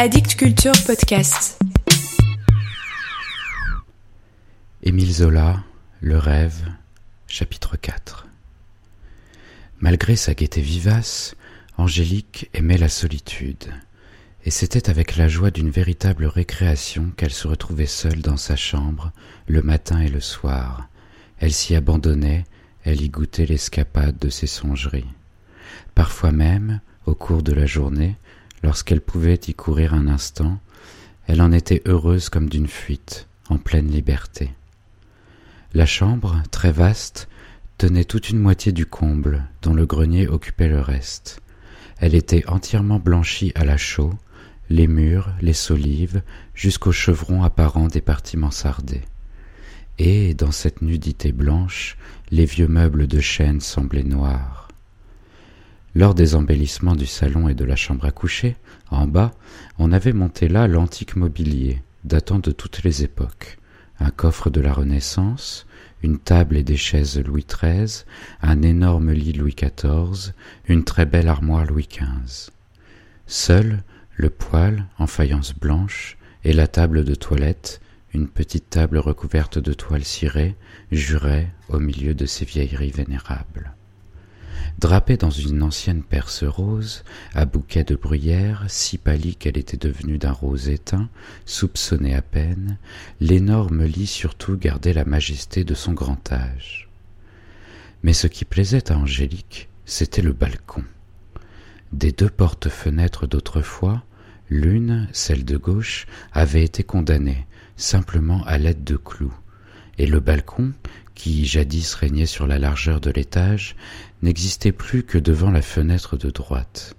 Addict Culture Podcast. Émile Zola, Le rêve, chapitre 4. Malgré sa gaieté vivace, Angélique aimait la solitude, et c'était avec la joie d'une véritable récréation qu'elle se retrouvait seule dans sa chambre, le matin et le soir. Elle s'y abandonnait, elle y goûtait l'escapade de ses songeries. Parfois même, au cours de la journée, lorsqu'elle pouvait y courir un instant, elle en était heureuse comme d'une fuite, en pleine liberté. La chambre, très vaste, tenait toute une moitié du comble, dont le grenier occupait le reste. Elle était entièrement blanchie à la chaux, les murs, les solives, jusqu'aux chevrons apparents des parties mansardées. Et, dans cette nudité blanche, les vieux meubles de chêne semblaient noirs. Lors des embellissements du salon et de la chambre à coucher, en bas, on avait monté là l'antique mobilier, datant de toutes les époques. Un coffre de la Renaissance, une table et des chaises Louis XIII, un énorme lit Louis XIV, une très belle armoire Louis XV. Seul, le poêle, en faïence blanche, et la table de toilette, une petite table recouverte de toile cirée, juraient au milieu de ces vieilleries vénérables. Drapée dans une ancienne perce rose, à bouquet de bruyère, si pâlie qu'elle était devenue d'un rose éteint, soupçonnée à peine, l'énorme lit surtout gardait la majesté de son grand âge. Mais ce qui plaisait à Angélique, c'était le balcon. Des deux portes-fenêtres d'autrefois, l'une, celle de gauche, avait été condamnée, simplement à l'aide de clous, et le balcon, qui jadis régnait sur la largeur de l'étage, n'existait plus que devant la fenêtre de droite.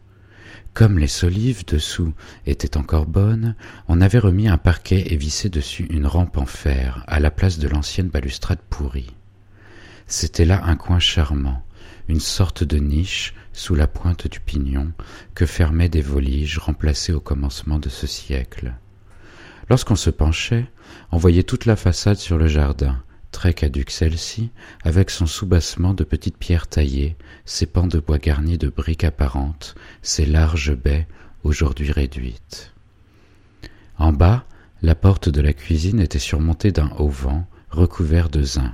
Comme les solives dessous étaient encore bonnes, on avait remis un parquet et vissé dessus une rampe en fer, à la place de l'ancienne balustrade pourrie. C'était là un coin charmant, une sorte de niche sous la pointe du pignon que fermaient des voliges remplacées au commencement de ce siècle. Lorsqu'on se penchait, on voyait toute la façade sur le jardin, très caduque celle-ci, avec son soubassement de petites pierres taillées, ses pans de bois garnis de briques apparentes, ses larges baies aujourd'hui réduites. En bas, la porte de la cuisine était surmontée d'un auvent recouvert de zin.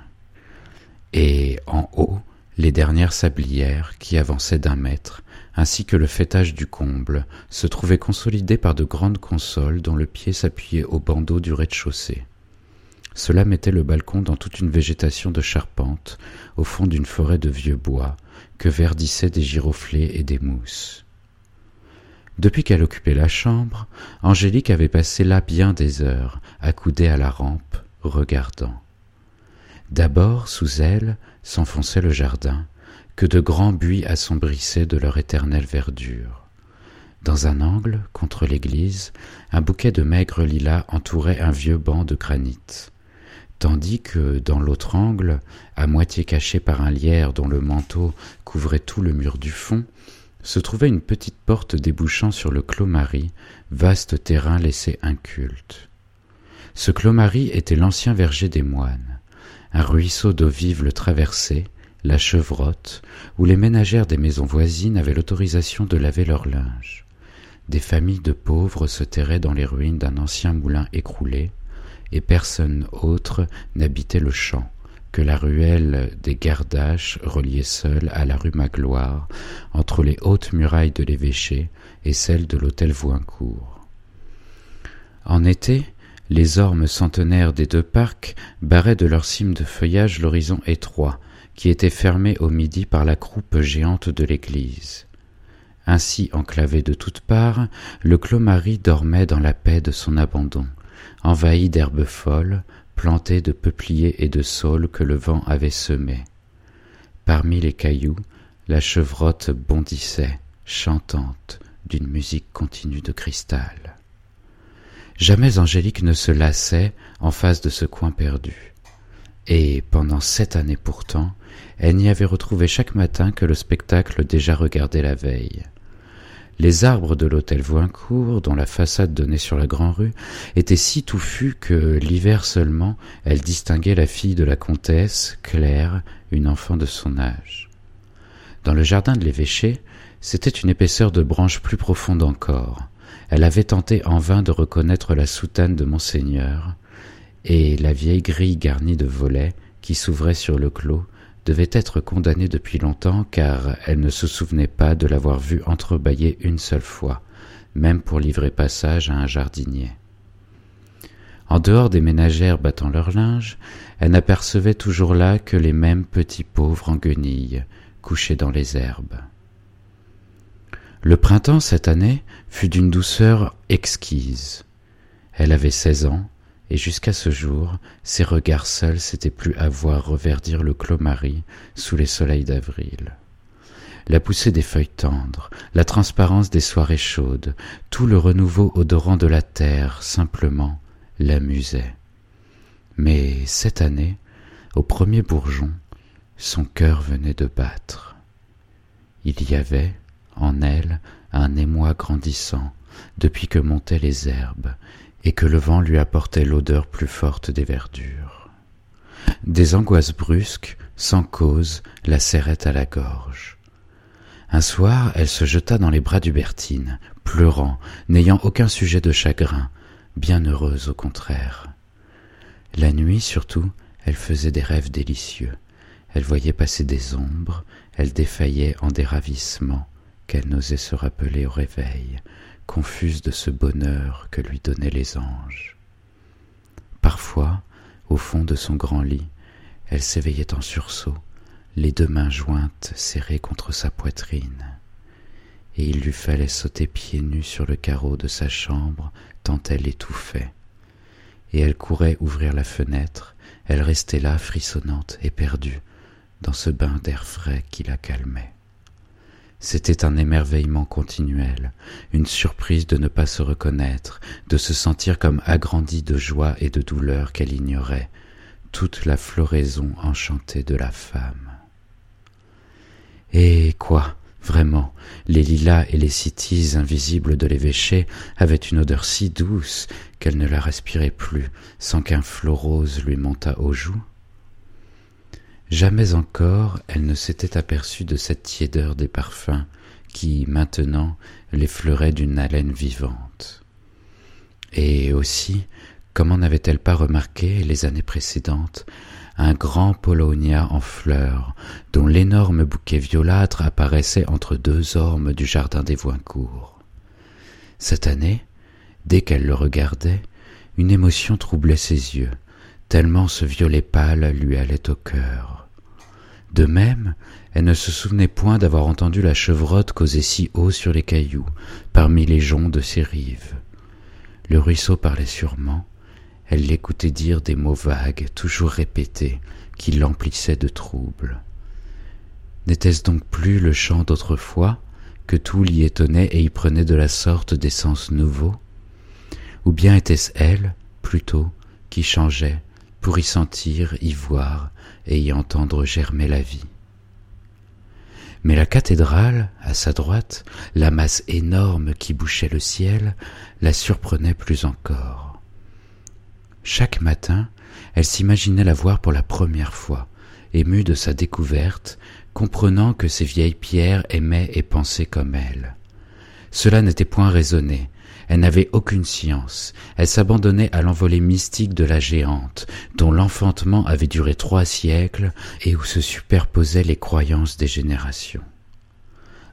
Et en haut, les dernières sablières qui avançaient d'un mètre, ainsi que le fêtage du comble, se trouvaient consolidées par de grandes consoles dont le pied s'appuyait au bandeau du rez-de-chaussée. Cela mettait le balcon dans toute une végétation de charpente, au fond d'une forêt de vieux bois, que verdissaient des giroflées et des mousses. Depuis qu'elle occupait la chambre, Angélique avait passé là bien des heures, accoudée à la rampe, regardant. D'abord, sous elle, s'enfonçait le jardin, que de grands buis assombrissaient de leur éternelle verdure. Dans un angle, contre l'église, un bouquet de maigres lilas entourait un vieux banc de granit tandis que dans l'autre angle, à moitié caché par un lierre dont le manteau couvrait tout le mur du fond, se trouvait une petite porte débouchant sur le Clos-Marie, vaste terrain laissé inculte. Ce Clos-Marie était l'ancien verger des moines. Un ruisseau d'eau vive le traversait, la chevrotte, où les ménagères des maisons voisines avaient l'autorisation de laver leur linge. Des familles de pauvres se terraient dans les ruines d'un ancien moulin écroulé, et personne autre n'habitait le champ que la ruelle des Gardaches reliait seule à la rue Magloire, entre les hautes murailles de l'évêché et celles de l'hôtel Voincourt. En été, les ormes centenaires des deux parcs barraient de leurs cimes de feuillage l'horizon étroit, qui était fermé au midi par la croupe géante de l'église. Ainsi enclavé de toutes parts, le Clos-Marie dormait dans la paix de son abandon envahi d'herbes folles, plantées de peupliers et de saules que le vent avait semés. Parmi les cailloux, la chevrotte bondissait, chantante, d'une musique continue de cristal. Jamais Angélique ne se lassait en face de ce coin perdu. Et pendant sept années pourtant, elle n'y avait retrouvé chaque matin que le spectacle déjà regardé la veille. Les arbres de l'hôtel Voincourt, dont la façade donnait sur la grande rue, étaient si touffus que l'hiver seulement elle distinguait la fille de la comtesse, Claire, une enfant de son âge. Dans le jardin de l'évêché, c'était une épaisseur de branches plus profonde encore, elle avait tenté en vain de reconnaître la soutane de monseigneur, et la vieille grille garnie de volets qui s'ouvrait sur le clos devait être condamnée depuis longtemps car elle ne se souvenait pas de l'avoir vue entrebâillée une seule fois, même pour livrer passage à un jardinier. En dehors des ménagères battant leur linge, elle n'apercevait toujours là que les mêmes petits pauvres en guenilles, couchés dans les herbes. Le printemps cette année fut d'une douceur exquise. Elle avait seize ans, et jusqu'à ce jour, ses regards seuls s'étaient plus à voir reverdir le clos Marie sous les soleils d'avril. La poussée des feuilles tendres, la transparence des soirées chaudes, tout le renouveau odorant de la terre, simplement, l'amusait. Mais cette année, au premier bourgeon, son cœur venait de battre. Il y avait, en elle, un émoi grandissant, depuis que montaient les herbes, et que le vent lui apportait l'odeur plus forte des verdures. Des angoisses brusques, sans cause, la serraient à la gorge. Un soir, elle se jeta dans les bras d'Hubertine, pleurant, n'ayant aucun sujet de chagrin, bien heureuse au contraire. La nuit surtout, elle faisait des rêves délicieux. Elle voyait passer des ombres, elle défaillait en des ravissements qu'elle n'osait se rappeler au réveil, confuse de ce bonheur que lui donnaient les anges. Parfois, au fond de son grand lit, elle s'éveillait en sursaut, les deux mains jointes serrées contre sa poitrine, et il lui fallait sauter pieds nus sur le carreau de sa chambre tant elle étouffait. Et elle courait ouvrir la fenêtre, elle restait là frissonnante, éperdue, dans ce bain d'air frais qui la calmait. C'était un émerveillement continuel, une surprise de ne pas se reconnaître, de se sentir comme agrandie de joie et de douleur qu'elle ignorait, toute la floraison enchantée de la femme. Et quoi, vraiment, les lilas et les cytises invisibles de l'évêché avaient une odeur si douce qu'elle ne la respirait plus sans qu'un flot rose lui montât aux joues Jamais encore elle ne s'était aperçue de cette tiédeur des parfums qui, maintenant, l'effleurait d'une haleine vivante. Et aussi, comment n'avait-elle pas remarqué, les années précédentes, un grand polonia en fleurs, dont l'énorme bouquet violâtre apparaissait entre deux ormes du jardin des Voincourt. Cette année, dès qu'elle le regardait, une émotion troublait ses yeux, tellement ce violet pâle lui allait au cœur. De même, elle ne se souvenait point d'avoir entendu la chevrotte causer si haut sur les cailloux, parmi les joncs de ses rives. Le ruisseau parlait sûrement, elle l'écoutait dire des mots vagues, toujours répétés, qui l'emplissaient de trouble. N'était-ce donc plus le chant d'autrefois, que tout l'y étonnait et y prenait de la sorte des sens nouveaux? Ou bien était-ce elle, plutôt, qui changeait, pour y sentir, y voir et y entendre germer la vie. Mais la cathédrale, à sa droite, la masse énorme qui bouchait le ciel, la surprenait plus encore. Chaque matin, elle s'imaginait la voir pour la première fois, émue de sa découverte, comprenant que ces vieilles pierres aimaient et pensaient comme elle. Cela n'était point raisonné, elle n'avait aucune science. Elle s'abandonnait à l'envolée mystique de la géante, dont l'enfantement avait duré trois siècles et où se superposaient les croyances des générations.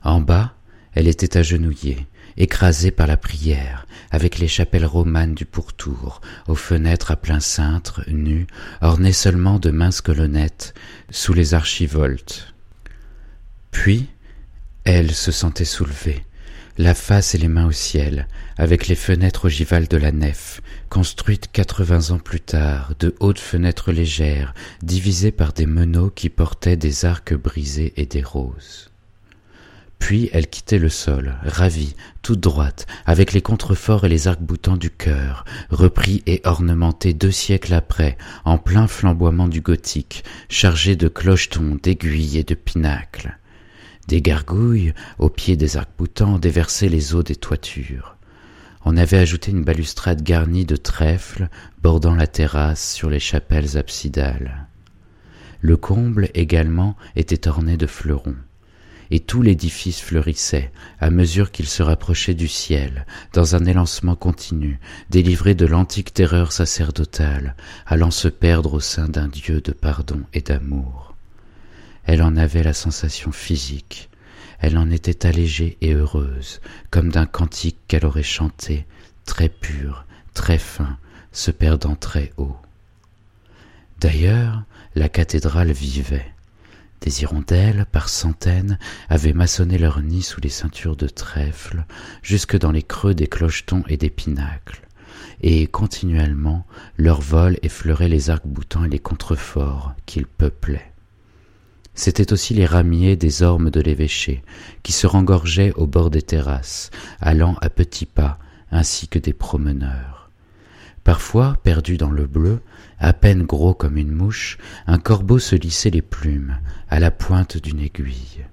En bas, elle était agenouillée, écrasée par la prière, avec les chapelles romanes du pourtour, aux fenêtres à plein cintre, nues, ornées seulement de minces colonnettes, sous les archivoltes. Puis, elle se sentait soulevée, la face et les mains au ciel, avec les fenêtres ogivales de la nef, construites quatre-vingts ans plus tard, de hautes fenêtres légères, divisées par des meneaux qui portaient des arcs brisés et des roses. Puis elle quittait le sol, ravie, toute droite, avec les contreforts et les arcs-boutants du cœur, repris et ornementés deux siècles après, en plein flamboiement du gothique, chargés de clochetons, d'aiguilles et de pinacles. Des gargouilles, au pied des arcs-boutants, déversaient les eaux des toitures. On avait ajouté une balustrade garnie de trèfles bordant la terrasse sur les chapelles absidales. Le comble également était orné de fleurons, et tout l'édifice fleurissait, à mesure qu'il se rapprochait du ciel, dans un élancement continu, délivré de l'antique terreur sacerdotale, allant se perdre au sein d'un Dieu de pardon et d'amour. Elle en avait la sensation physique, elle en était allégée et heureuse, comme d'un cantique qu'elle aurait chanté, très pur, très fin, se perdant très haut. D'ailleurs, la cathédrale vivait. Des hirondelles, par centaines, avaient maçonné leur nid sous les ceintures de trèfle, jusque dans les creux des clochetons et des pinacles, et continuellement leur vol effleurait les arcs-boutants et les contreforts qu'ils peuplaient. C'étaient aussi les ramiers des ormes de l'évêché, qui se rengorgeaient au bord des terrasses, allant à petits pas, ainsi que des promeneurs. Parfois, perdu dans le bleu, à peine gros comme une mouche, un corbeau se lissait les plumes à la pointe d'une aiguille.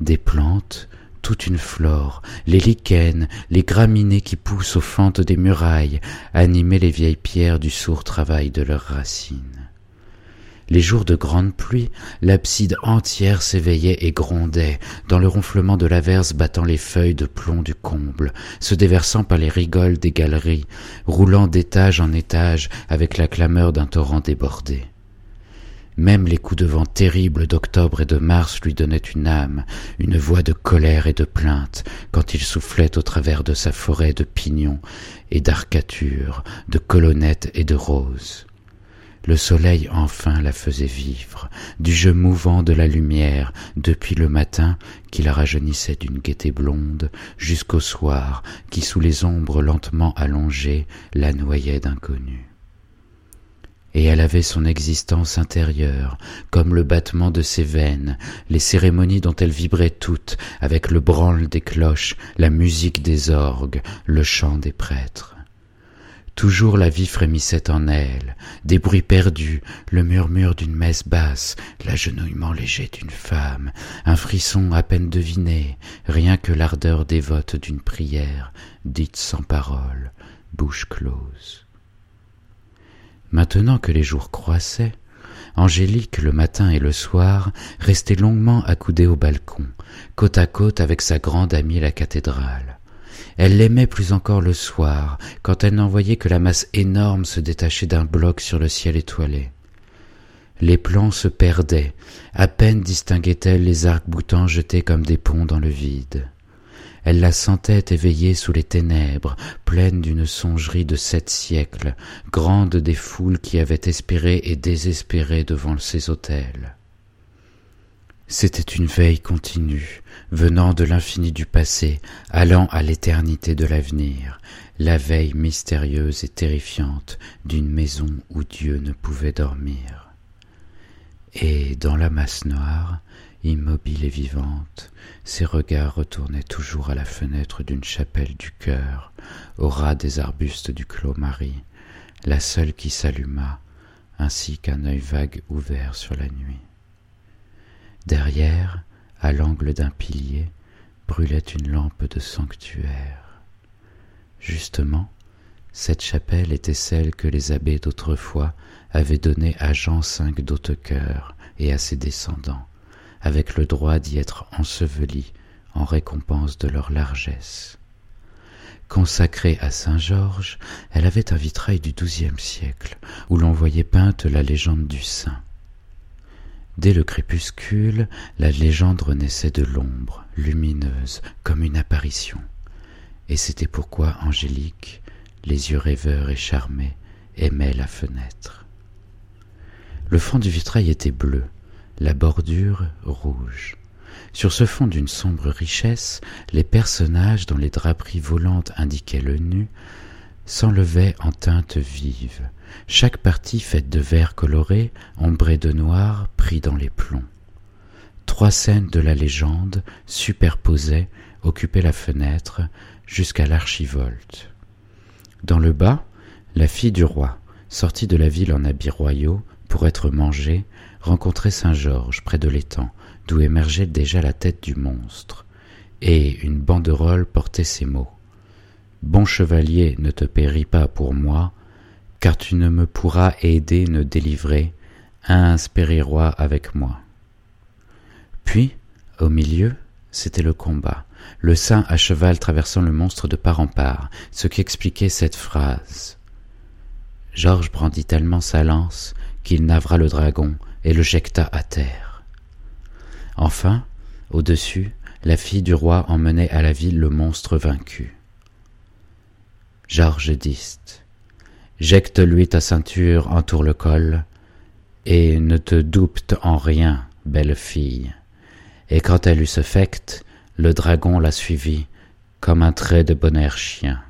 Des plantes, toute une flore, les lichens, les graminées qui poussent aux fentes des murailles, animaient les vieilles pierres du sourd travail de leurs racines. Les jours de grande pluie, l'abside entière s'éveillait et grondait, dans le ronflement de l'averse battant les feuilles de plomb du comble, se déversant par les rigoles des galeries, roulant d'étage en étage avec la clameur d'un torrent débordé. Même les coups de vent terribles d'octobre et de mars lui donnaient une âme, une voix de colère et de plainte, quand il soufflait au travers de sa forêt de pignons et d'arcatures, de colonnettes et de roses. Le soleil enfin la faisait vivre, du jeu mouvant de la lumière, depuis le matin qui la rajeunissait d'une gaieté blonde, jusqu'au soir qui sous les ombres lentement allongées la noyait d'inconnu. Et elle avait son existence intérieure, comme le battement de ses veines, les cérémonies dont elle vibrait toutes, avec le branle des cloches, la musique des orgues, le chant des prêtres. Toujours la vie frémissait en elle, des bruits perdus, le murmure d'une messe basse, l'agenouillement léger d'une femme, un frisson à peine deviné, rien que l'ardeur dévote d'une prière, dite sans parole, bouche close. Maintenant que les jours croissaient, Angélique, le matin et le soir, restait longuement accoudée au balcon, côte à côte avec sa grande amie la cathédrale. Elle l'aimait plus encore le soir, quand elle n'en voyait que la masse énorme se détacher d'un bloc sur le ciel étoilé. Les plans se perdaient, à peine distinguait-elle les arcs-boutants jetés comme des ponts dans le vide. Elle la sentait éveillée sous les ténèbres, pleine d'une songerie de sept siècles, grande des foules qui avaient espéré et désespéré devant ces autels. C'était une veille continue, venant de l'infini du passé, allant à l'éternité de l'avenir, la veille mystérieuse et terrifiante d'une maison où Dieu ne pouvait dormir. Et dans la masse noire, immobile et vivante, ses regards retournaient toujours à la fenêtre d'une chapelle du cœur, au ras des arbustes du clos Marie, la seule qui s'alluma, ainsi qu'un œil vague ouvert sur la nuit. Derrière, à l'angle d'un pilier, brûlait une lampe de sanctuaire. Justement, cette chapelle était celle que les abbés d'autrefois avaient donnée à Jean V d'Hautecoeur et à ses descendants, avec le droit d'y être ensevelis en récompense de leur largesse. Consacrée à Saint Georges, elle avait un vitrail du XIIe siècle, où l'on voyait peinte la légende du saint. Dès le crépuscule, la légende naissait de l'ombre, lumineuse, comme une apparition. Et c'était pourquoi Angélique, les yeux rêveurs et charmés, aimait la fenêtre. Le fond du vitrail était bleu, la bordure rouge. Sur ce fond d'une sombre richesse, les personnages dont les draperies volantes indiquaient le nu s'enlevaient en teintes vives, chaque partie faite de vert coloré, ombré de noir, pris dans les plombs. Trois scènes de la légende, superposées, occupaient la fenêtre jusqu'à l'archivolte. Dans le bas, la fille du roi, sortie de la ville en habits royaux pour être mangée, rencontrait Saint Georges près de l'étang, d'où émergeait déjà la tête du monstre, et une banderole portait ces mots. Bon chevalier, ne te péris pas pour moi, car tu ne me pourras aider ne délivrer, un roi avec moi. Puis, au milieu, c'était le combat, le saint à cheval traversant le monstre de part en part, ce qui expliquait cette phrase. Georges brandit tellement sa lance qu'il navra le dragon et le jecta à terre. Enfin, au-dessus, la fille du roi emmenait à la ville le monstre vaincu. Georges diste. Jecte-lui ta ceinture, entoure le col, et ne te doute en rien, belle fille. Et quand elle eut ce fait, le dragon la suivit comme un trait de bon air chien.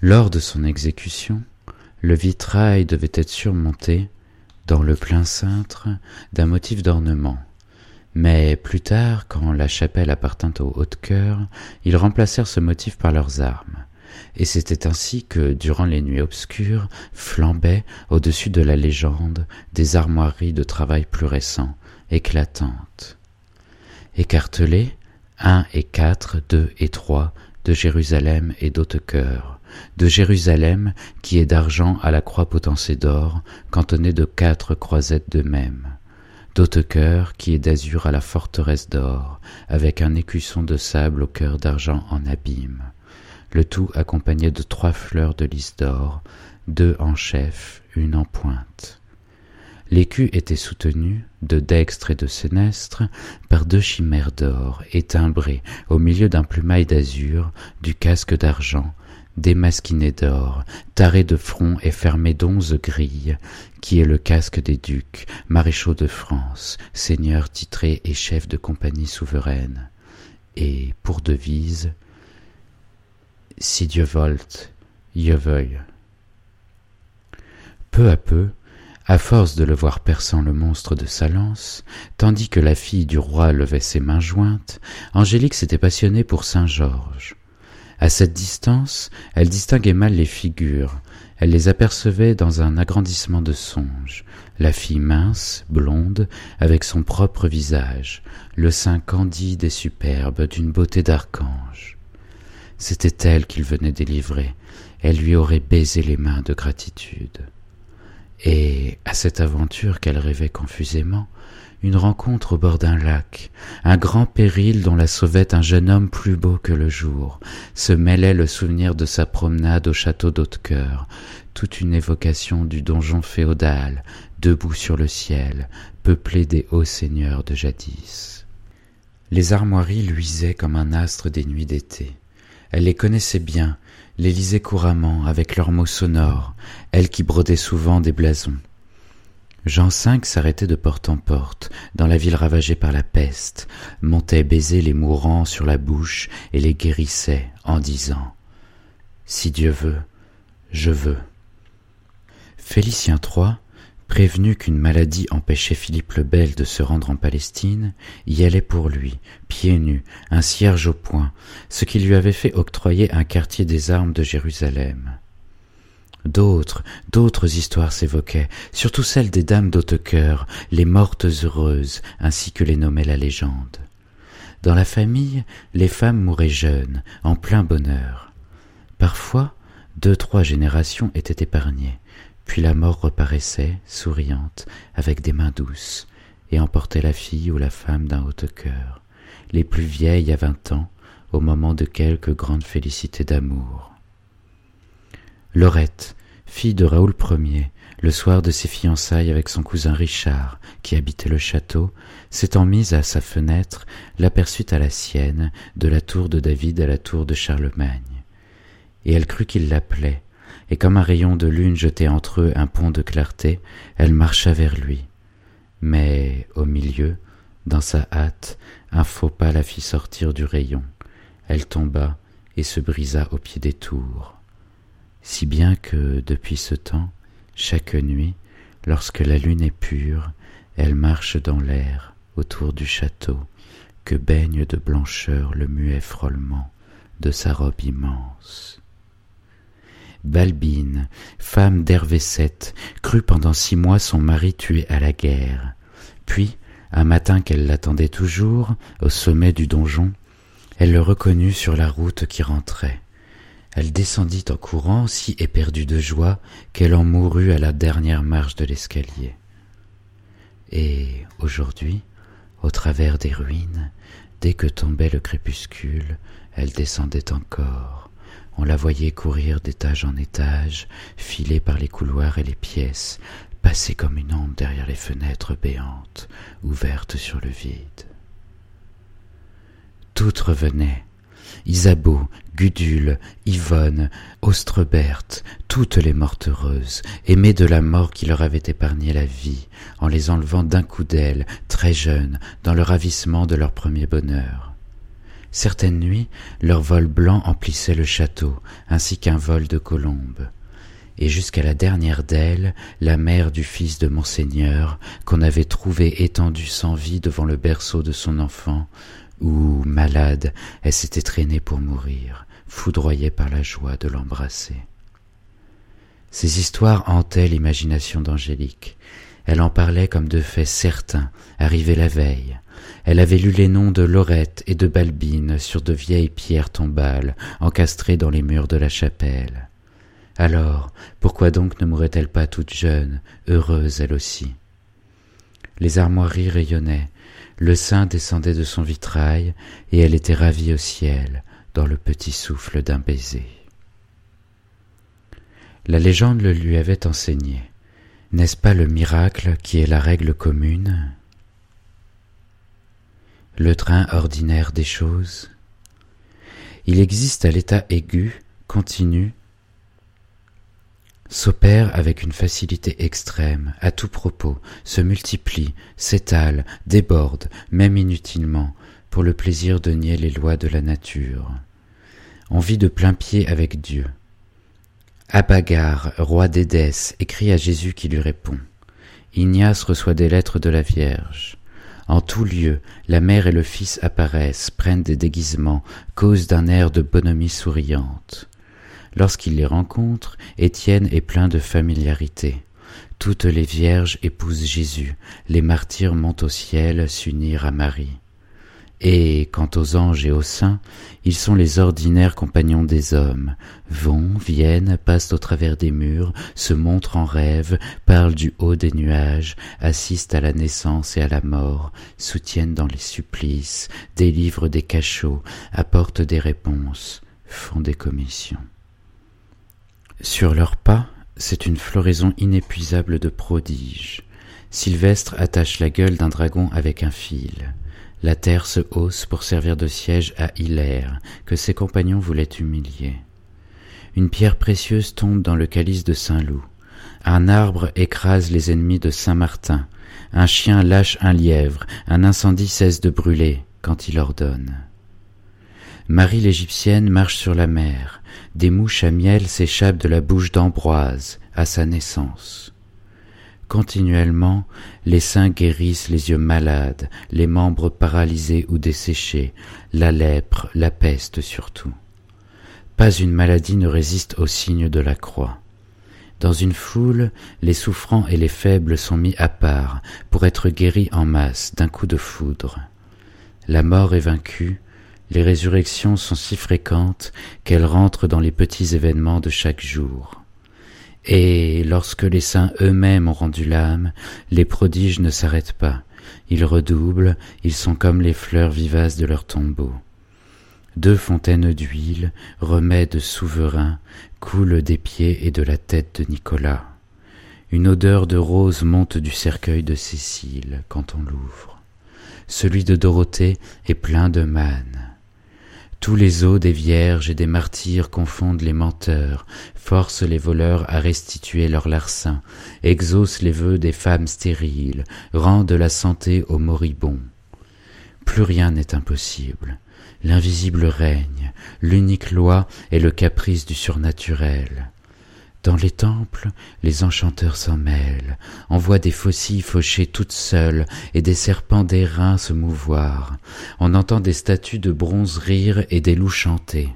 Lors de son exécution, le vitrail devait être surmonté, dans le plein cintre, d'un motif d'ornement. Mais plus tard, quand la chapelle appartint aux Hautes-Cœurs, ils remplacèrent ce motif par leurs armes. Et c'était ainsi que, durant les nuits obscures, flambaient, au-dessus de la légende, des armoiries de travail plus récents, éclatantes. Écartelés, un et quatre, deux et trois, de Jérusalem et d'Haute-Cœur, de Jérusalem qui est d'argent à la croix potencée d'or, cantonnée de quatre croisettes de même, qui est d'azur à la forteresse d'or, avec un écusson de sable au cœur d'argent en abîme, le tout accompagné de trois fleurs de lys d'or, deux en chef, une en pointe. L'écu était soutenu, de dextre et de sénestre, par deux chimères d'or, et au milieu d'un plumail d'azur, du casque d'argent, démasquiné d'or, taré de front et fermé d'onze grilles, qui est le casque des ducs, maréchaux de France, seigneurs titrés et chefs de compagnie souveraine, et, pour devise, Si Dieu volte, Dieu veuille. Peu à peu, à force de le voir perçant le monstre de sa lance, tandis que la fille du roi levait ses mains jointes, Angélique s'était passionnée pour saint Georges. À cette distance, elle distinguait mal les figures, elle les apercevait dans un agrandissement de songe, la fille mince, blonde, avec son propre visage, le sein candide et superbe d'une beauté d'archange. C'était elle qu'il venait délivrer, elle lui aurait baisé les mains de gratitude. Et à cette aventure qu'elle rêvait confusément, une rencontre au bord d'un lac, un grand péril dont la sauvait un jeune homme plus beau que le jour, se mêlait le souvenir de sa promenade au château d'Haute-Cœur, toute une évocation du donjon féodal, debout sur le ciel, peuplé des hauts seigneurs de jadis. Les armoiries luisaient comme un astre des nuits d'été. Elle les connaissait bien, les lisait couramment avec leurs mots sonores, elle qui brodait souvent des blasons. Jean V s'arrêtait de porte en porte, dans la ville ravagée par la peste, montait baiser les mourants sur la bouche et les guérissait en disant Si Dieu veut, je veux. Félicien III, prévenu qu'une maladie empêchait Philippe le Bel de se rendre en Palestine, y allait pour lui, pieds nus, un cierge au poing, ce qui lui avait fait octroyer un quartier des armes de Jérusalem. D'autres, d'autres histoires s'évoquaient, surtout celles des dames d'Haute-Cœur, les mortes heureuses, ainsi que les nommait la légende. Dans la famille, les femmes mouraient jeunes, en plein bonheur. Parfois, deux, trois générations étaient épargnées, puis la mort reparaissait, souriante, avec des mains douces, et emportait la fille ou la femme d'un Haute-Cœur, les plus vieilles à vingt ans, au moment de quelque grande félicité d'amour. Laurette, fille de Raoul Ier, le soir de ses fiançailles avec son cousin Richard, qui habitait le château, s'étant mise à sa fenêtre, l'aperçut à la sienne, de la tour de David à la tour de Charlemagne. Et elle crut qu'il l'appelait, et comme un rayon de lune jetait entre eux un pont de clarté, elle marcha vers lui. Mais, au milieu, dans sa hâte, un faux pas la fit sortir du rayon. Elle tomba et se brisa au pied des tours si bien que depuis ce temps, chaque nuit, lorsque la lune est pure, elle marche dans l'air autour du château, que baigne de blancheur le muet frôlement de sa robe immense. Balbine, femme d'Hervé VII, crut pendant six mois son mari tué à la guerre. Puis, un matin qu'elle l'attendait toujours, au sommet du donjon, elle le reconnut sur la route qui rentrait. Elle descendit en courant, si éperdue de joie qu'elle en mourut à la dernière marche de l'escalier. Et aujourd'hui, au travers des ruines, dès que tombait le crépuscule, elle descendait encore. On la voyait courir d'étage en étage, filer par les couloirs et les pièces, passer comme une ombre derrière les fenêtres béantes, ouvertes sur le vide. Toutes revenaient, Isabeau, Gudule, Yvonne, Ostreberte, toutes les mortes heureuses, aimées de la mort qui leur avait épargné la vie, en les enlevant d'un coup d'aile, très jeunes, dans le ravissement de leur premier bonheur. Certaines nuits, leur vol blanc emplissait le château, ainsi qu'un vol de colombes et jusqu'à la dernière d'elles, la mère du fils de Monseigneur, qu'on avait trouvé étendue sans vie devant le berceau de son enfant, où, malade, elle s'était traînée pour mourir, foudroyée par la joie de l'embrasser. Ces histoires hantaient l'imagination d'Angélique. Elle en parlait comme de faits certains, arrivés la veille. Elle avait lu les noms de Laurette et de Balbine sur de vieilles pierres tombales, encastrées dans les murs de la chapelle. Alors, pourquoi donc ne mourrait-elle pas toute jeune, heureuse elle aussi? Les armoiries rayonnaient, le sein descendait de son vitrail, et elle était ravie au ciel, dans le petit souffle d'un baiser. La légende le lui avait enseigné. N'est-ce pas le miracle qui est la règle commune? Le train ordinaire des choses? Il existe à l'état aigu, continu, s'opère avec une facilité extrême, à tout propos, se multiplie, s'étale, déborde, même inutilement, pour le plaisir de nier les lois de la nature. On vit de plein pied avec Dieu. Abagar, roi d'Édesse, écrit à Jésus qui lui répond. Ignace reçoit des lettres de la Vierge. En tout lieu, la mère et le fils apparaissent, prennent des déguisements, causent d'un air de bonhomie souriante. Lorsqu'il les rencontre, Étienne est plein de familiarité. Toutes les vierges épousent Jésus, les martyrs montent au ciel s'unir à Marie. Et quant aux anges et aux saints, ils sont les ordinaires compagnons des hommes, vont, viennent, passent au travers des murs, se montrent en rêve, parlent du haut des nuages, assistent à la naissance et à la mort, soutiennent dans les supplices, délivrent des cachots, apportent des réponses, font des commissions. Sur leurs pas, c'est une floraison inépuisable de prodiges. Sylvestre attache la gueule d'un dragon avec un fil. La terre se hausse pour servir de siège à Hilaire, que ses compagnons voulaient humilier. Une pierre précieuse tombe dans le calice de Saint-Loup. Un arbre écrase les ennemis de Saint-Martin. Un chien lâche un lièvre. Un incendie cesse de brûler quand il ordonne. Marie l'Égyptienne marche sur la mer. Des mouches à miel s'échappent de la bouche d'Ambroise à sa naissance. Continuellement, les saints guérissent les yeux malades, les membres paralysés ou desséchés, la lèpre, la peste surtout. Pas une maladie ne résiste au signe de la croix. Dans une foule, les souffrants et les faibles sont mis à part pour être guéris en masse d'un coup de foudre. La mort est vaincue, les résurrections sont si fréquentes qu'elles rentrent dans les petits événements de chaque jour. Et lorsque les saints eux-mêmes ont rendu l'âme, les prodiges ne s'arrêtent pas, ils redoublent, ils sont comme les fleurs vivaces de leur tombeau. Deux fontaines d'huile, remèdes souverains, coulent des pieds et de la tête de Nicolas. Une odeur de rose monte du cercueil de Cécile quand on l'ouvre. Celui de Dorothée est plein de manne. Tous les os des vierges et des martyrs confondent les menteurs, forcent les voleurs à restituer leur larcin, exaucent les vœux des femmes stériles, rendent la santé aux moribonds. Plus rien n'est impossible. L'invisible règne, l'unique loi est le caprice du surnaturel. Dans les temples, les enchanteurs s'en mêlent, envoient des faucilles faucher toutes seules et des serpents d'airain se mouvoir. On entend des statues de bronze rire et des loups chanter.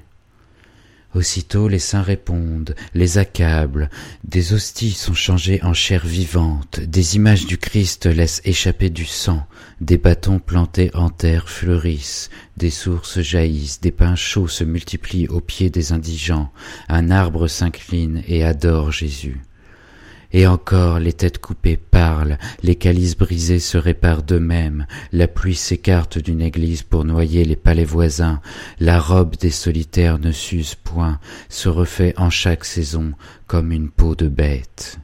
Aussitôt les saints répondent, les accablent, des hosties sont changées en chair vivante, des images du Christ laissent échapper du sang, des bâtons plantés en terre fleurissent, des sources jaillissent, des pains chauds se multiplient aux pieds des indigents, un arbre s'incline et adore Jésus. Et encore les têtes coupées parlent, les calices brisés se réparent d'eux-mêmes, la pluie s'écarte d'une église pour noyer les palais voisins, la robe des solitaires ne s'use point, se refait en chaque saison comme une peau de bête.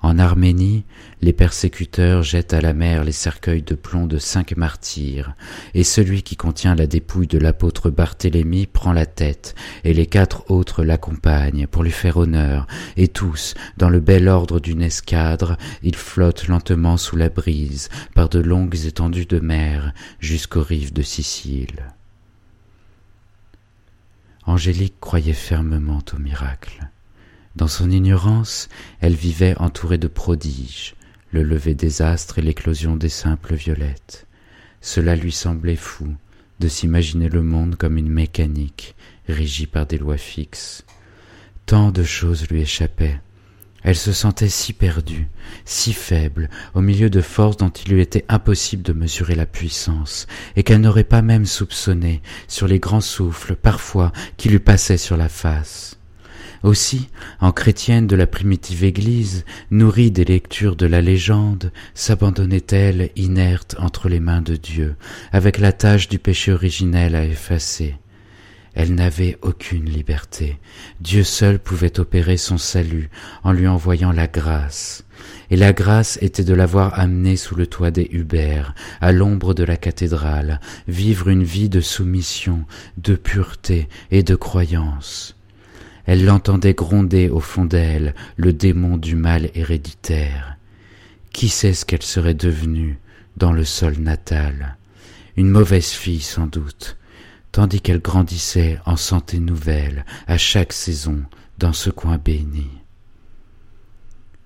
En Arménie, les persécuteurs jettent à la mer les cercueils de plomb de cinq martyrs, et celui qui contient la dépouille de l'apôtre Barthélemy prend la tête, et les quatre autres l'accompagnent pour lui faire honneur, et tous, dans le bel ordre d'une escadre, ils flottent lentement sous la brise, par de longues étendues de mer, jusqu'aux rives de Sicile. Angélique croyait fermement au miracle. Dans son ignorance, elle vivait entourée de prodiges, le lever des astres et l'éclosion des simples violettes. Cela lui semblait fou de s'imaginer le monde comme une mécanique régie par des lois fixes. Tant de choses lui échappaient. Elle se sentait si perdue, si faible, au milieu de forces dont il lui était impossible de mesurer la puissance, et qu'elle n'aurait pas même soupçonné sur les grands souffles parfois qui lui passaient sur la face. Aussi, en chrétienne de la primitive Église, nourrie des lectures de la légende, s'abandonnait-elle inerte entre les mains de Dieu, avec la tâche du péché originel à effacer. Elle n'avait aucune liberté. Dieu seul pouvait opérer son salut en lui envoyant la grâce. Et la grâce était de l'avoir amenée sous le toit des Hubert, à l'ombre de la cathédrale, vivre une vie de soumission, de pureté et de croyance. Elle l'entendait gronder au fond d'elle le démon du mal héréditaire. Qui sait ce qu'elle serait devenue dans le sol natal? Une mauvaise fille sans doute, tandis qu'elle grandissait en santé nouvelle à chaque saison dans ce coin béni.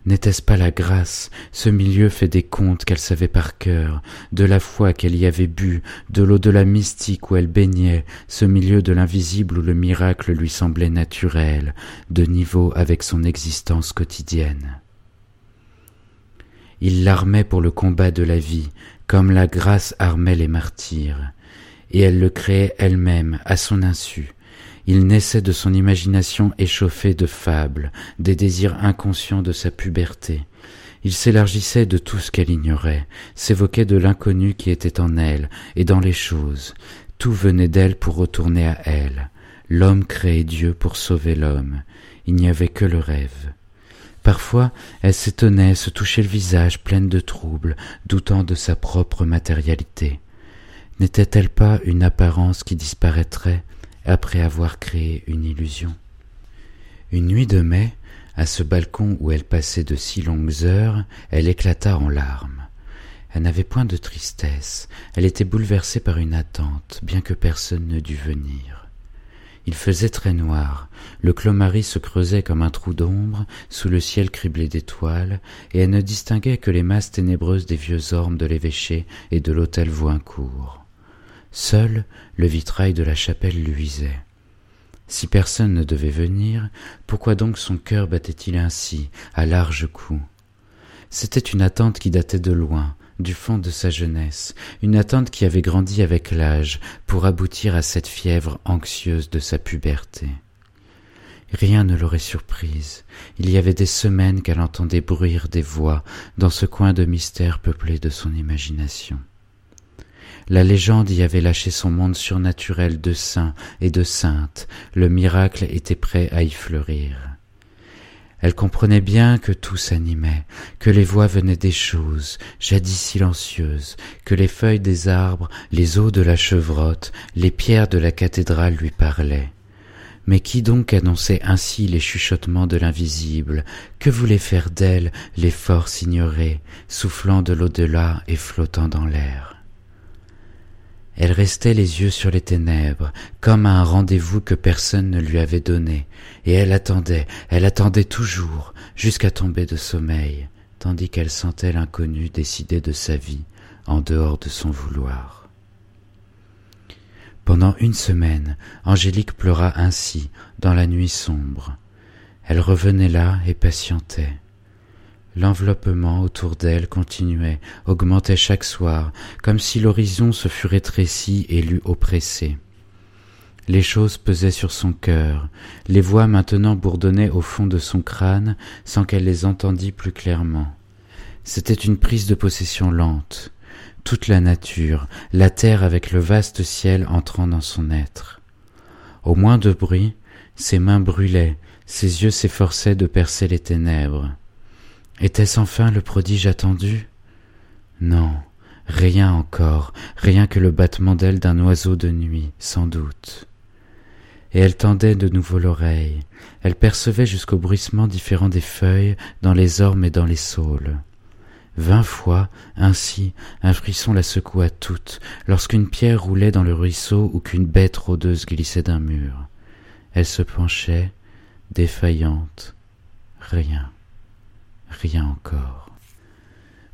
N'était-ce pas la grâce, ce milieu fait des contes qu'elle savait par cœur, de la foi qu'elle y avait bu, de l'au-delà mystique où elle baignait, ce milieu de l'invisible où le miracle lui semblait naturel, de niveau avec son existence quotidienne. Il l'armait pour le combat de la vie, comme la grâce armait les martyrs, et elle le créait elle-même à son insu, il naissait de son imagination échauffée de fables, des désirs inconscients de sa puberté. Il s'élargissait de tout ce qu'elle ignorait, s'évoquait de l'inconnu qui était en elle et dans les choses. Tout venait d'elle pour retourner à elle. L'homme créait Dieu pour sauver l'homme. Il n'y avait que le rêve. Parfois, elle s'étonnait, se touchait le visage pleine de troubles, doutant de sa propre matérialité. N'était-elle pas une apparence qui disparaîtrait? Après avoir créé une illusion. Une nuit de mai, à ce balcon où elle passait de si longues heures, elle éclata en larmes. Elle n'avait point de tristesse, elle était bouleversée par une attente, bien que personne ne dût venir. Il faisait très noir, le clomaris se creusait comme un trou d'ombre sous le ciel criblé d'étoiles, et elle ne distinguait que les masses ténébreuses des vieux ormes de l'évêché et de l'hôtel. Seul le vitrail de la chapelle luisait. Si personne ne devait venir, pourquoi donc son cœur battait-il ainsi, à large cou C'était une attente qui datait de loin, du fond de sa jeunesse, une attente qui avait grandi avec l'âge, pour aboutir à cette fièvre anxieuse de sa puberté. Rien ne l'aurait surprise. Il y avait des semaines qu'elle entendait bruire des voix dans ce coin de mystère peuplé de son imagination. La légende y avait lâché son monde surnaturel de saints et de saintes, le miracle était prêt à y fleurir. Elle comprenait bien que tout s'animait, que les voix venaient des choses, jadis silencieuses, que les feuilles des arbres, les eaux de la chevrotte, les pierres de la cathédrale lui parlaient. Mais qui donc annonçait ainsi les chuchotements de l'invisible? Que voulaient faire d'elle les forces ignorées, soufflant de l'au-delà et flottant dans l'air? Elle restait les yeux sur les ténèbres, comme à un rendez-vous que personne ne lui avait donné, et elle attendait, elle attendait toujours, jusqu'à tomber de sommeil, tandis qu'elle sentait l'inconnu décider de sa vie, en dehors de son vouloir. Pendant une semaine, Angélique pleura ainsi, dans la nuit sombre. Elle revenait là et patientait. L'enveloppement autour d'elle continuait, augmentait chaque soir, comme si l'horizon se fût rétréci et l'eût oppressée. Les choses pesaient sur son cœur, les voix maintenant bourdonnaient au fond de son crâne sans qu'elle les entendît plus clairement. C'était une prise de possession lente, toute la nature, la terre avec le vaste ciel entrant dans son être. Au moindre bruit, ses mains brûlaient, ses yeux s'efforçaient de percer les ténèbres. Était-ce enfin le prodige attendu? Non, rien encore, rien que le battement d'ailes d'un oiseau de nuit, sans doute et elle tendait de nouveau l'oreille. Elle percevait jusqu'au bruissement différent des feuilles dans les ormes et dans les saules. Vingt fois, ainsi, un frisson la secoua toute, lorsqu'une pierre roulait dans le ruisseau ou qu'une bête rôdeuse glissait d'un mur. Elle se penchait, défaillante. Rien. Rien encore.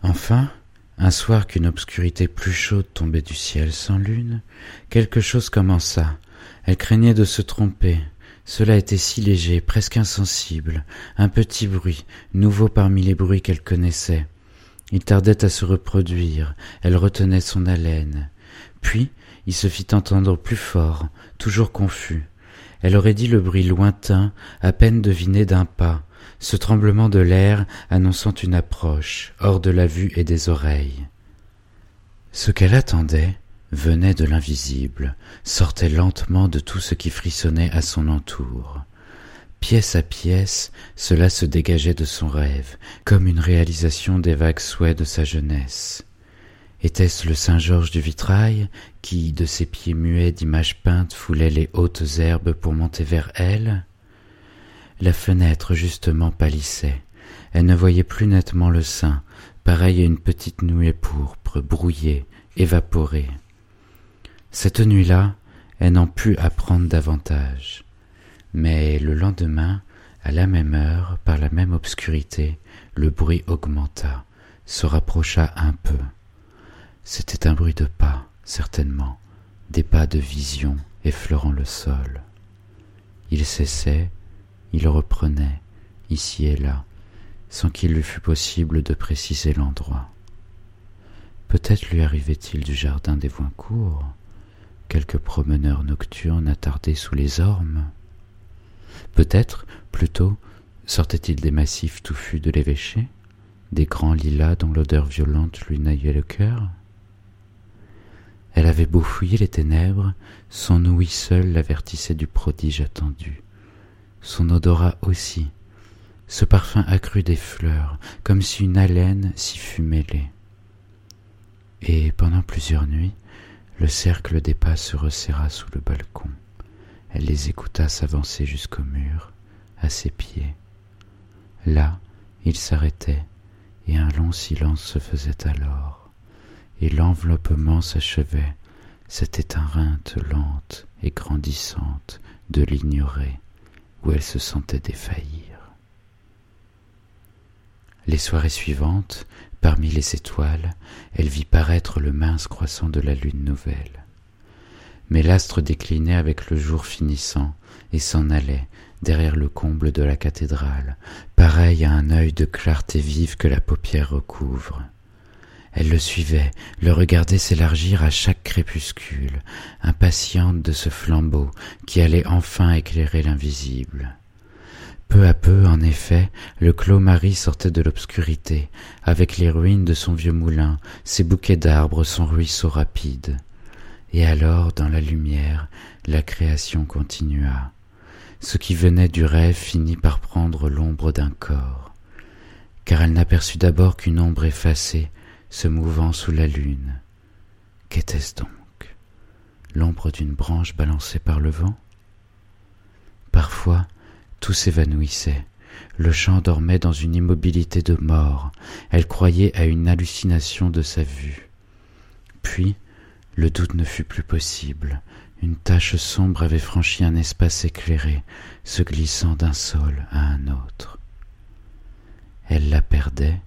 Enfin, un soir qu'une obscurité plus chaude tombait du ciel sans lune, quelque chose commença, elle craignait de se tromper. Cela était si léger, presque insensible, un petit bruit, nouveau parmi les bruits qu'elle connaissait. Il tardait à se reproduire, elle retenait son haleine. Puis il se fit entendre plus fort, toujours confus. Elle aurait dit le bruit lointain, à peine deviné d'un pas, ce tremblement de l'air annonçant une approche, hors de la vue et des oreilles. Ce qu'elle attendait, venait de l'invisible, sortait lentement de tout ce qui frissonnait à son entour. Pièce à pièce, cela se dégageait de son rêve, comme une réalisation des vagues souhaits de sa jeunesse. Était-ce le Saint-Georges du vitrail qui, de ses pieds muets d'images peintes, foulait les hautes herbes pour monter vers elle? La fenêtre justement pâlissait. Elle ne voyait plus nettement le sein, pareil à une petite nuée pourpre, brouillée, évaporée. Cette nuit-là, elle n'en put apprendre davantage. Mais le lendemain, à la même heure, par la même obscurité, le bruit augmenta, se rapprocha un peu. C'était un bruit de pas, certainement, des pas de vision effleurant le sol. Il cessait, il reprenait, ici et là, sans qu'il lui fût possible de préciser l'endroit. Peut-être lui arrivait-il du jardin des Voincourt, quelques promeneurs nocturnes attardés sous les ormes. Peut-être, plutôt, sortait-il des massifs touffus de l'évêché, des grands lilas dont l'odeur violente lui naillait le cœur. Elle avait beau fouiller les ténèbres, son ouïe seule l'avertissait du prodige attendu, son odorat aussi, ce parfum accru des fleurs, comme si une haleine s'y fût mêlée. Et pendant plusieurs nuits, le cercle des pas se resserra sous le balcon. Elle les écouta s'avancer jusqu'au mur, à ses pieds. Là, ils s'arrêtaient, et un long silence se faisait alors, et l'enveloppement s'achevait, cette éteinte lente et grandissante de l'ignorer, où elle se sentait défaillir. Les soirées suivantes, Parmi les étoiles, elle vit paraître le mince croissant de la lune nouvelle. Mais l'astre déclinait avec le jour finissant et s'en allait derrière le comble de la cathédrale, pareil à un œil de clarté vive que la paupière recouvre. Elle le suivait, le regardait s'élargir à chaque crépuscule, impatiente de ce flambeau qui allait enfin éclairer l'invisible. Peu à peu, en effet, le clos Marie sortait de l'obscurité, avec les ruines de son vieux moulin, ses bouquets d'arbres, son ruisseau rapide. Et alors, dans la lumière, la création continua. Ce qui venait du rêve finit par prendre l'ombre d'un corps, car elle n'aperçut d'abord qu'une ombre effacée se mouvant sous la lune. Qu'était-ce donc? L'ombre d'une branche balancée par le vent? Parfois, tout s'évanouissait. Le chant dormait dans une immobilité de mort. Elle croyait à une hallucination de sa vue. Puis, le doute ne fut plus possible. Une tache sombre avait franchi un espace éclairé, se glissant d'un sol à un autre. Elle la perdait,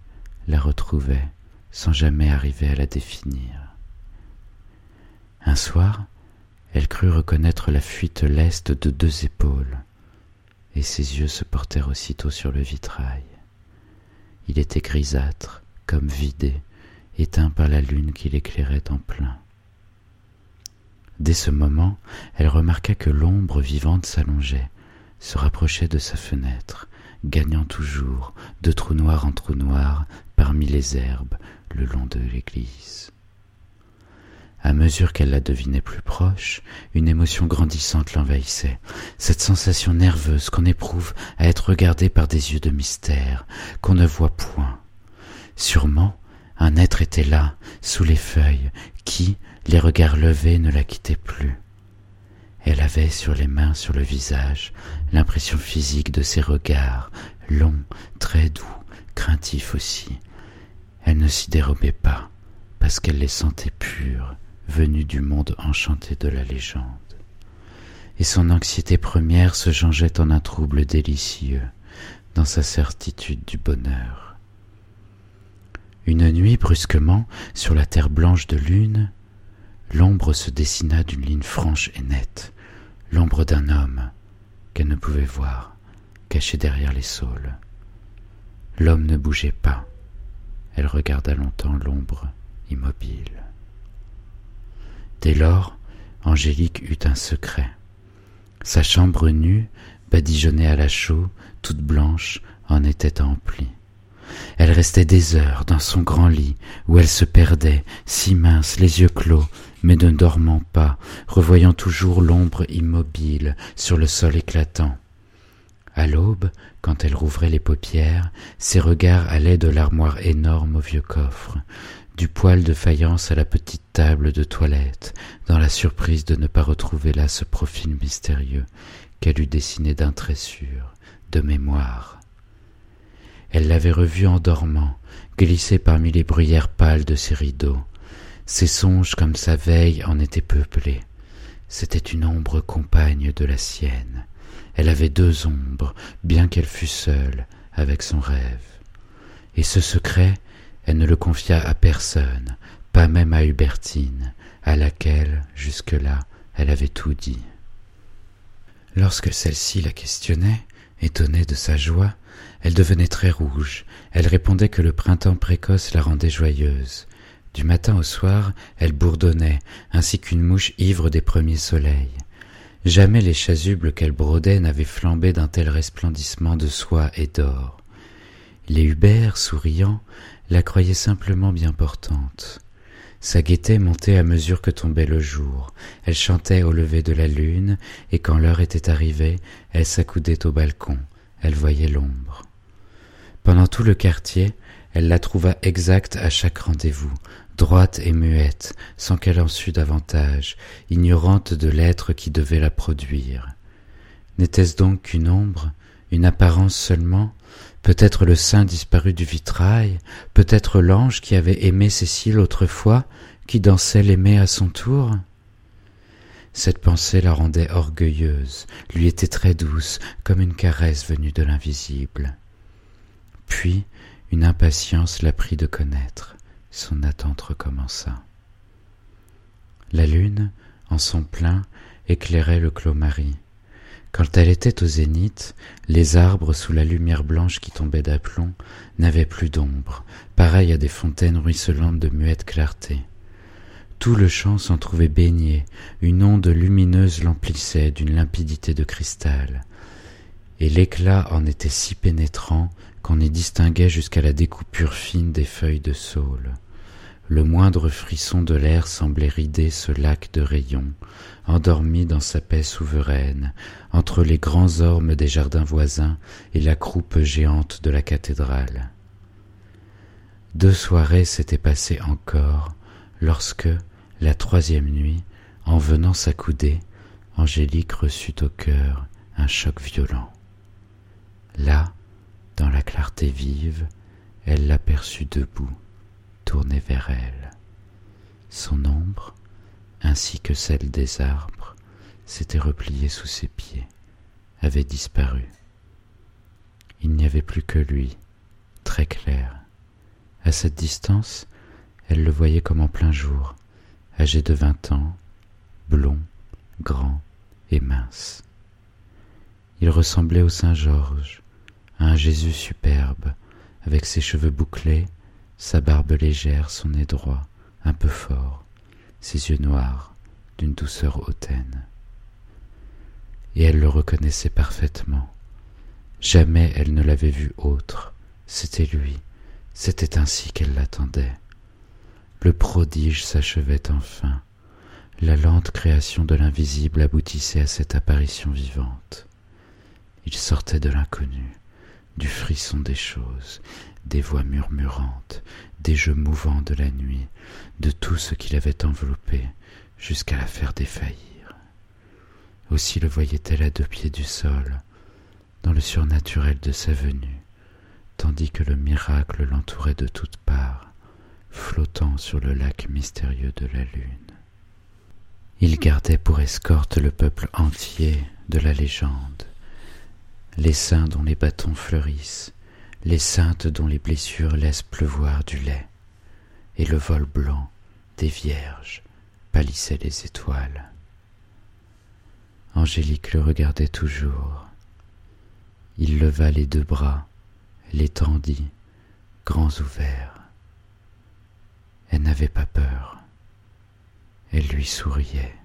la retrouvait, sans jamais arriver à la définir. Un soir, elle crut reconnaître la fuite leste de deux épaules et ses yeux se portèrent aussitôt sur le vitrail. Il était grisâtre, comme vidé, éteint par la lune qui l'éclairait en plein. Dès ce moment, elle remarqua que l'ombre vivante s'allongeait, se rapprochait de sa fenêtre, gagnant toujours, de trou noir en trou noir, parmi les herbes, le long de l'église. À mesure qu'elle la devinait plus proche, une émotion grandissante l'envahissait, cette sensation nerveuse qu'on éprouve à être regardé par des yeux de mystère, qu'on ne voit point. Sûrement, un être était là, sous les feuilles, qui, les regards levés, ne la quittait plus. Elle avait sur les mains, sur le visage, l'impression physique de ses regards, longs, très doux, craintifs aussi. Elle ne s'y dérobait pas, parce qu'elle les sentait purs, venus du monde enchanté de la légende. Et son anxiété première se changeait en un trouble délicieux, dans sa certitude du bonheur. Une nuit, brusquement, sur la terre blanche de lune, l'ombre se dessina d'une ligne franche et nette, l'ombre d'un homme qu'elle ne pouvait voir, caché derrière les saules. L'homme ne bougeait pas. Elle regarda longtemps l'ombre immobile. Dès lors, Angélique eut un secret. Sa chambre nue, badigeonnée à la chaux, toute blanche, en était emplie. Elle restait des heures dans son grand lit, où elle se perdait, si mince, les yeux clos, mais ne dormant pas, revoyant toujours l'ombre immobile sur le sol éclatant. À l'aube, quand elle rouvrait les paupières, ses regards allaient de l'armoire énorme au vieux coffre, du poêle de faïence à la petite table de toilette, dans la surprise de ne pas retrouver là ce profil mystérieux qu'elle eût dessiné d'un trait sûr, de mémoire. Elle l'avait revu en dormant, glissé parmi les bruyères pâles de ses rideaux. Ses songes comme sa veille en étaient peuplés. C'était une ombre compagne de la sienne. Elle avait deux ombres, bien qu'elle fût seule, avec son rêve. Et ce secret, elle ne le confia à personne, pas même à Hubertine, à laquelle, jusque-là, elle avait tout dit. Lorsque celle-ci la questionnait, étonnée de sa joie, elle devenait très rouge, elle répondait que le printemps précoce la rendait joyeuse. Du matin au soir, elle bourdonnait, ainsi qu'une mouche ivre des premiers soleils. Jamais les chasubles qu'elle brodait n'avaient flambé d'un tel resplendissement de soie et d'or. Les Hubert, souriants, la croyaient simplement bien portante. Sa gaieté montait à mesure que tombait le jour. Elle chantait au lever de la lune, et quand l'heure était arrivée, elle s'accoudait au balcon. Elle voyait l'ombre. Pendant tout le quartier, elle la trouva exacte à chaque rendez-vous, droite et muette, sans qu'elle en sût davantage, ignorante de l'être qui devait la produire. N'était-ce donc qu'une ombre, une apparence seulement, peut-être le sein disparu du vitrail, peut-être l'ange qui avait aimé Cécile autrefois, qui dansait l'aimer à son tour? Cette pensée la rendait orgueilleuse, lui était très douce, comme une caresse venue de l'invisible. Puis une impatience la prit de connaître, son attente recommença. La lune, en son plein, éclairait le clos Marie. Quand elle était au zénith, les arbres sous la lumière blanche qui tombait d'aplomb n'avaient plus d'ombre, pareils à des fontaines ruisselantes de muette clarté. Tout le champ s'en trouvait baigné, une onde lumineuse l'emplissait d'une limpidité de cristal, et l'éclat en était si pénétrant qu'on y distinguait jusqu'à la découpure fine des feuilles de saule. Le moindre frisson de l'air semblait rider ce lac de rayons, endormi dans sa paix souveraine, entre les grands ormes des jardins voisins et la croupe géante de la cathédrale. Deux soirées s'étaient passées encore, lorsque, la troisième nuit, en venant s'accouder, Angélique reçut au cœur un choc violent. Là, dans la clarté vive, elle l'aperçut debout, tournée vers elle. Son ombre, ainsi que celle des arbres, s'était repliée sous ses pieds, avait disparu. Il n'y avait plus que lui, très clair. À cette distance, elle le voyait comme en plein jour, âgé de vingt ans, blond, grand et mince. Il ressemblait au Saint Georges, à un Jésus superbe, avec ses cheveux bouclés, sa barbe légère, son nez droit, un peu fort, ses yeux noirs, d'une douceur hautaine. Et elle le reconnaissait parfaitement. Jamais elle ne l'avait vu autre. C'était lui. C'était ainsi qu'elle l'attendait. Le prodige s'achevait enfin. La lente création de l'invisible aboutissait à cette apparition vivante. Il sortait de l'inconnu, du frisson des choses, des voix murmurantes, des jeux mouvants de la nuit, de tout ce qui l'avait enveloppé, jusqu'à la faire défaillir. Aussi le voyait-elle à deux pieds du sol, dans le surnaturel de sa venue, tandis que le miracle l'entourait de toutes parts, flottant sur le lac mystérieux de la lune. Il gardait pour escorte le peuple entier de la légende, les saints dont les bâtons fleurissent, les saintes dont les blessures laissent pleuvoir du lait, et le vol blanc des vierges pâlissait les étoiles. Angélique le regardait toujours. Il leva les deux bras, les tendit, grands ouverts. Elle n'avait pas peur. Elle lui souriait.